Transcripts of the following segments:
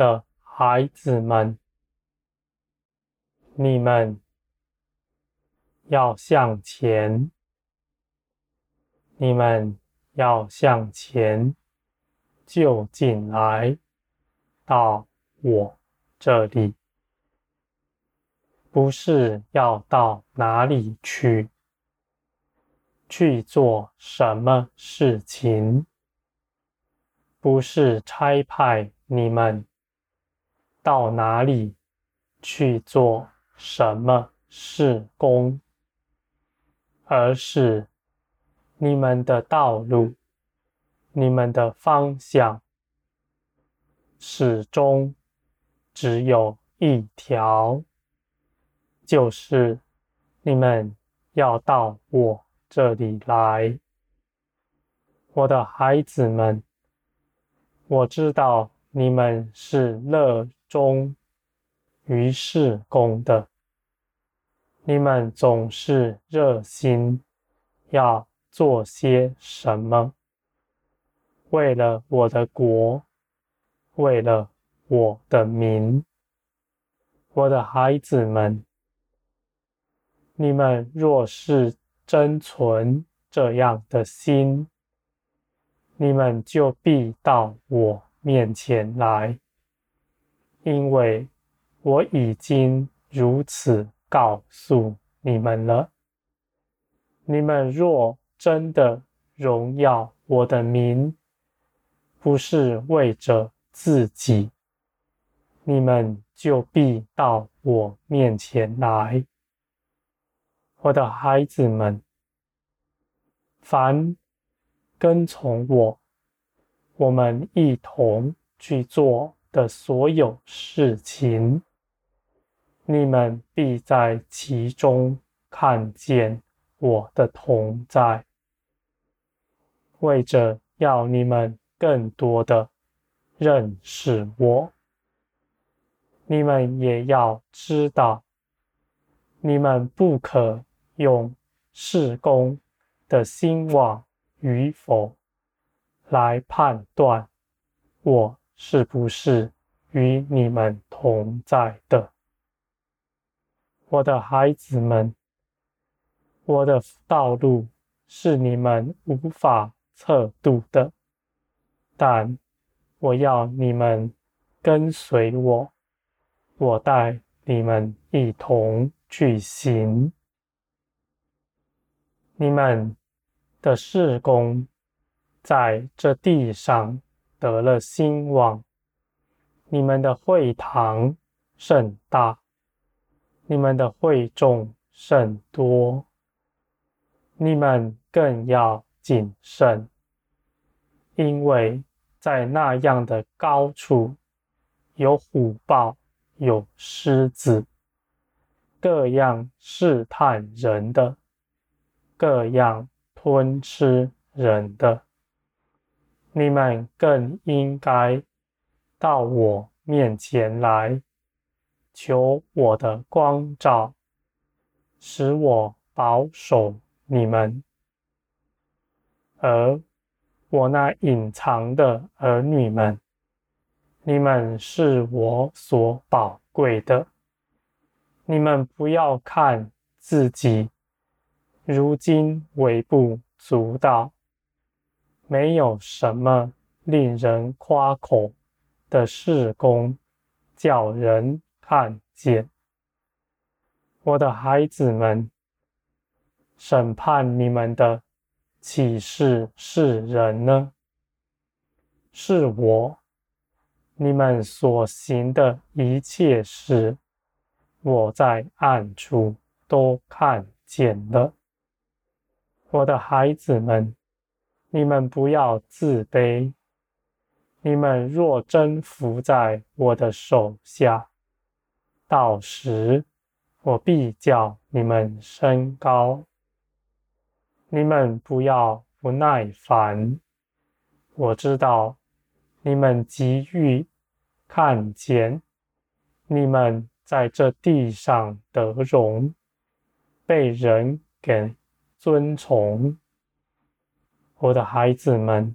的孩子们，你们要向前，你们要向前，就近来到我这里，不是要到哪里去，去做什么事情，不是差派你们到哪里去做什么事工，而是你们的道路、你们的方向，始终只有一条，就是你们要到我这里来，我的孩子们。我知道你们是乐衷于事工的，你们总是热心要做些什么，为了我的国，为了我的民，我的孩子们，你们若是真存这样的心，你们就必到我面前来，因为我已经如此告诉你们了。你们若真的荣耀我的名，不是为着自己，你们就必到我面前来，我的孩子们，凡。跟从我，我们一同去做的所有事情，你们必在其中看见我的同在，为着要你们更多的认识我，你们也要知道，你们不可用事工的兴旺与否来判断我是不是与你们同在的，我的孩子们，我的道路是你们无法测度的，但我要你们跟随我，我带你们一同去行，你们。的事工在这地上得了兴旺，你们的会堂甚大，你们的会众甚多，你们更要谨慎，因为在那样的高处有虎豹，有狮子，各样试探人的，各样。吞吃人的，你们更应该到我面前来，求我的光照，使我保守你们。而我那隐藏的儿女们，你们是我所宝贵的，你们不要看自己。如今微不足道，没有什么令人夸口的事工，叫人看见。我的孩子们，审判你们的岂是世人呢？是我。你们所行的一切事，我在暗处都看见了。我的孩子们，你们不要自卑。你们若真服在我的手下，到时我必叫你们升高。你们不要不耐烦。我知道你们急于看见你们在这地上得荣，被人给。尊崇，我的孩子们，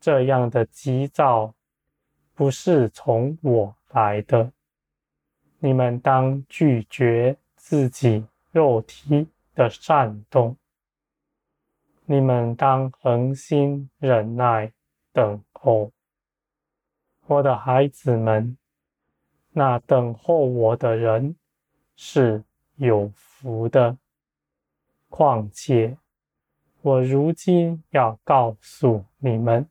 这样的急躁不是从我来的。你们当拒绝自己肉体的煽动。你们当恒心忍耐，等候。我的孩子们，那等候我的人是有福的。况且，我如今要告诉你们，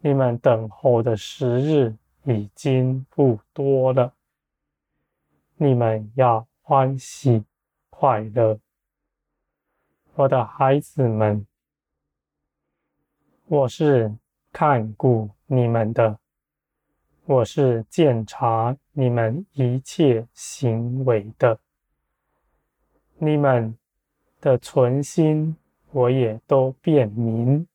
你们等候的时日已经不多了。你们要欢喜快乐。我的孩子们，我是看顾你们的。我是鉴察你们一切行为的，你们的存心我也都辨明，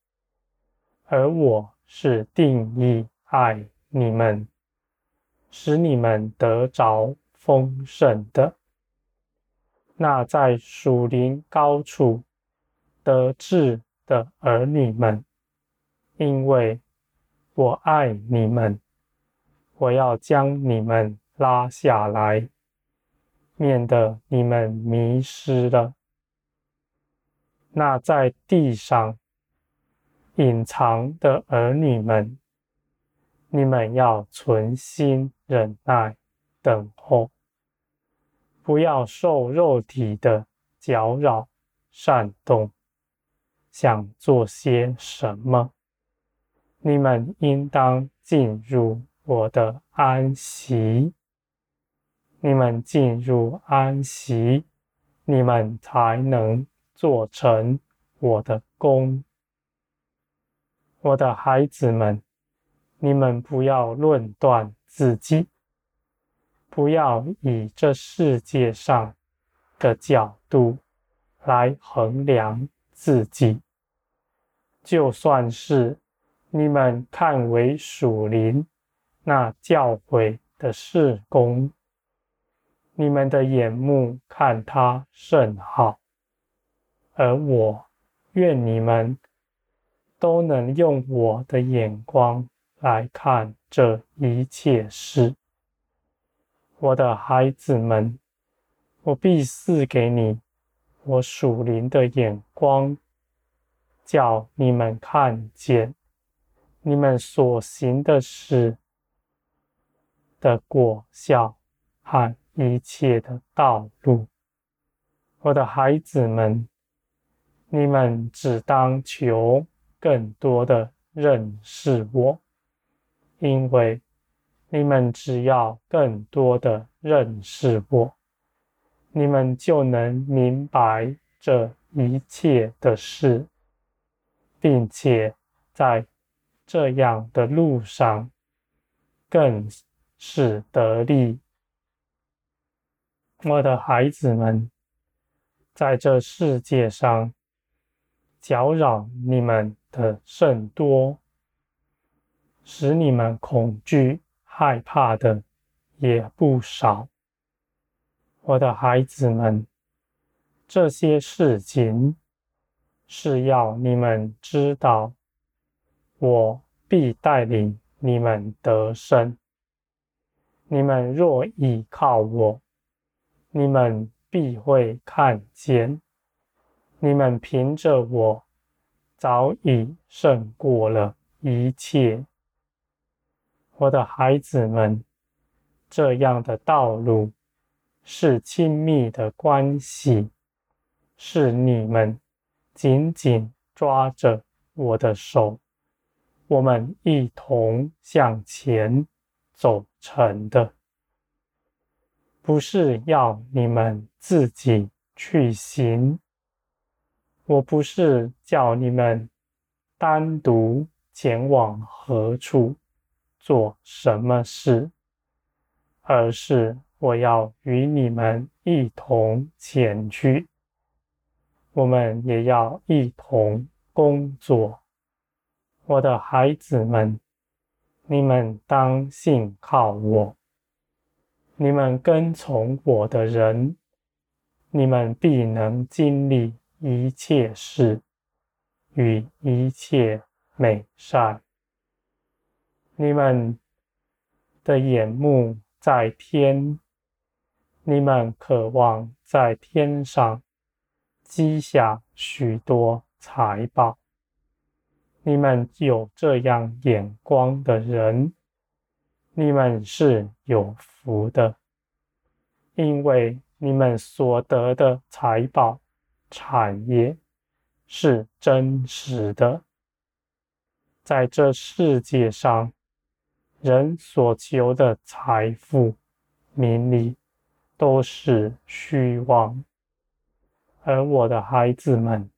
而我是定意爱你们，使你们得着丰盛的。那在属灵高处得志的儿女们，因为我爱你们。我要将你们拉下来，免得你们迷失了。那在地上隐藏的儿女们，你们要存心忍耐，等候，不要受肉体的搅扰、煽动，想做些什么。你们应当进入。我的安息，你们进入安息，你们才能做成我的功。我的孩子们，你们不要论断自己，不要以这世界上的角度来衡量自己。就算是你们看为属灵。那教诲的事工，你们的眼目看他甚好，而我愿你们都能用我的眼光来看这一切事。我的孩子们，我必赐给你我属灵的眼光，叫你们看见你们所行的事。的果效和一切的道路，我的孩子们，你们只当求更多的认识我，因为你们只要更多的认识我，你们就能明白这一切的事，并且在这样的路上更。是得力，我的孩子们，在这世界上搅扰你们的甚多，使你们恐惧害怕的也不少。我的孩子们，这些事情是要你们知道，我必带领你们得胜。你们若倚靠我，你们必会看见，你们凭着我早已胜过了一切。我的孩子们，这样的道路是亲密的关系，是你们紧紧抓着我的手，我们一同向前走成的，不是要你们自己去行。我不是叫你们单独前往何处做什么事，而是我要与你们一同前去。我们也要一同工作，我的孩子们。你们当信靠我，你们跟从我的人，你们必能经历一切事与一切美善。你们的眼目在天，你们渴望在天上积下许多财宝。你们有这样眼光的人，你们是有福的，因为你们所得的财宝产业是真实的。在这世界上，人所求的财富、名利都是虚妄，而我的孩子们。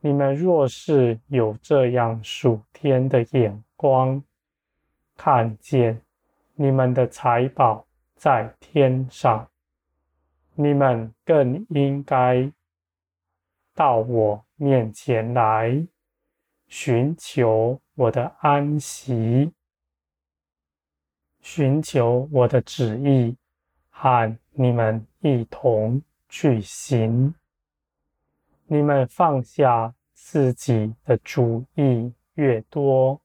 你们若是有这样属天的眼光，看见你们的财宝在天上，你们更应该到我面前来，寻求我的安息，寻求我的旨意，和你们一同去行。你们放下自己的主意越多，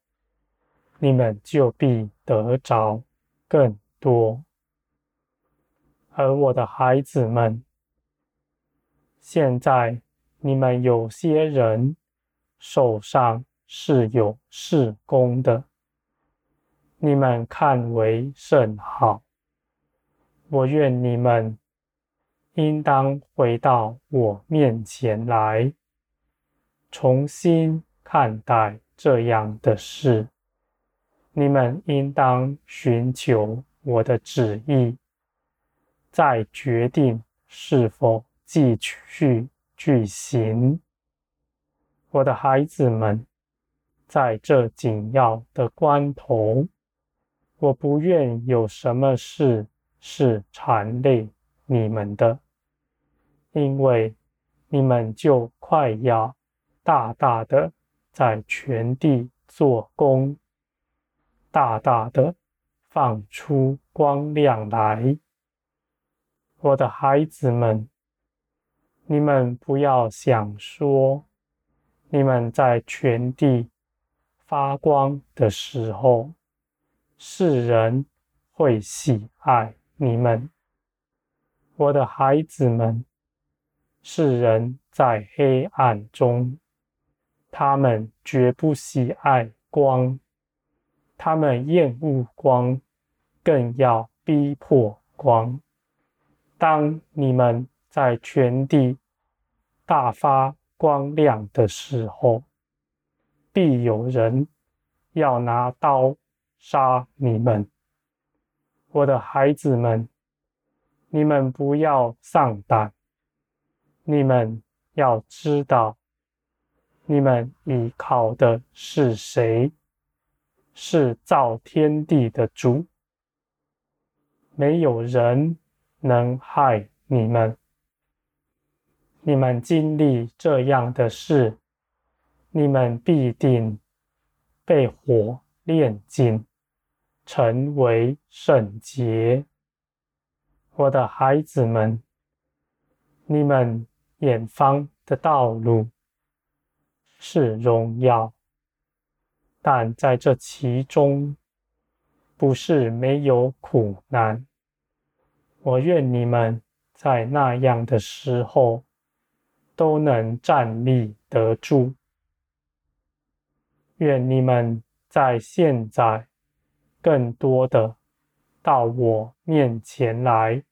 你们就必得着更多。而我的孩子们，现在你们有些人手上是有事工的，你们看为甚好。我愿你们。应当回到我面前来，重新看待这样的事。你们应当寻求我的旨意，再决定是否继续去行。我的孩子们，在这紧要的关头，我不愿有什么事是缠累你们的，因为你们就快要大大的在全地做工，大大的放出光亮来。我的孩子们，你们不要想说，你们在全地发光的时候，世人会喜爱你们。我的孩子们，世人在黑暗中，他们绝不喜爱光，他们厌恶光，更要逼迫光。当你们在全地大发光亮的时候，必有人要拿刀杀你们。我的孩子们。你们不要丧胆，你们要知道，你们依靠的是谁？是造天地的主。没有人能害你们。你们经历这样的事，你们必定被火炼净，成为圣洁。我的孩子们，你们远方的道路是荣耀，但在这其中不是没有苦难。我愿你们在那样的时候都能站立得住。愿你们在现在更多的。到我面前来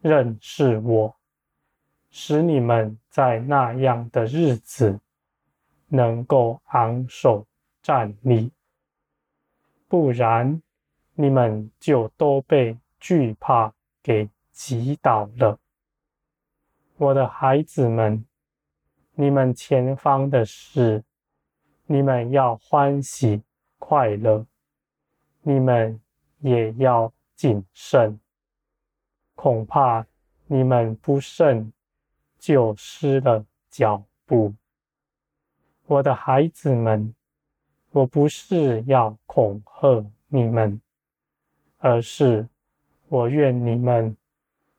认识我，使你们在那样的日子能够昂首站立，不然你们就都被惧怕给击倒了。我的孩子们，你们前方的事，你们要欢喜快乐，你们。也要谨慎，恐怕你们不慎就失了脚步。我的孩子们，我不是要恐吓你们，而是我愿你们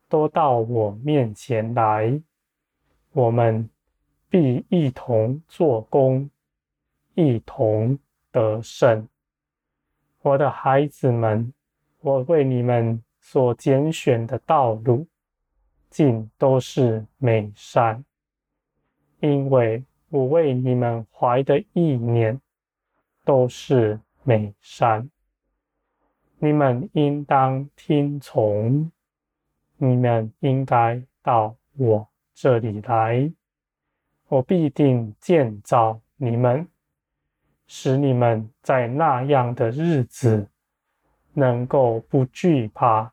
都到我面前来，我们必一同做工，一同得胜。我的孩子们，我为你们所拣选的道路，尽都是美善，因为我为你们怀的意念都是美善。你们应当听从，你们应该到我这里来，我必定建造你们。使你们在那样的日子能够不惧怕，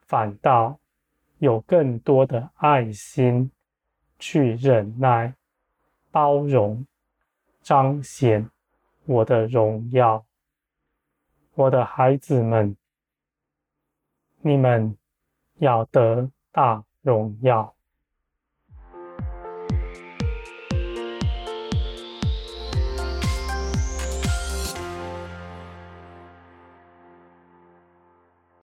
反倒有更多的爱心去忍耐、包容、彰显我的荣耀。我的孩子们，你们要得大荣耀。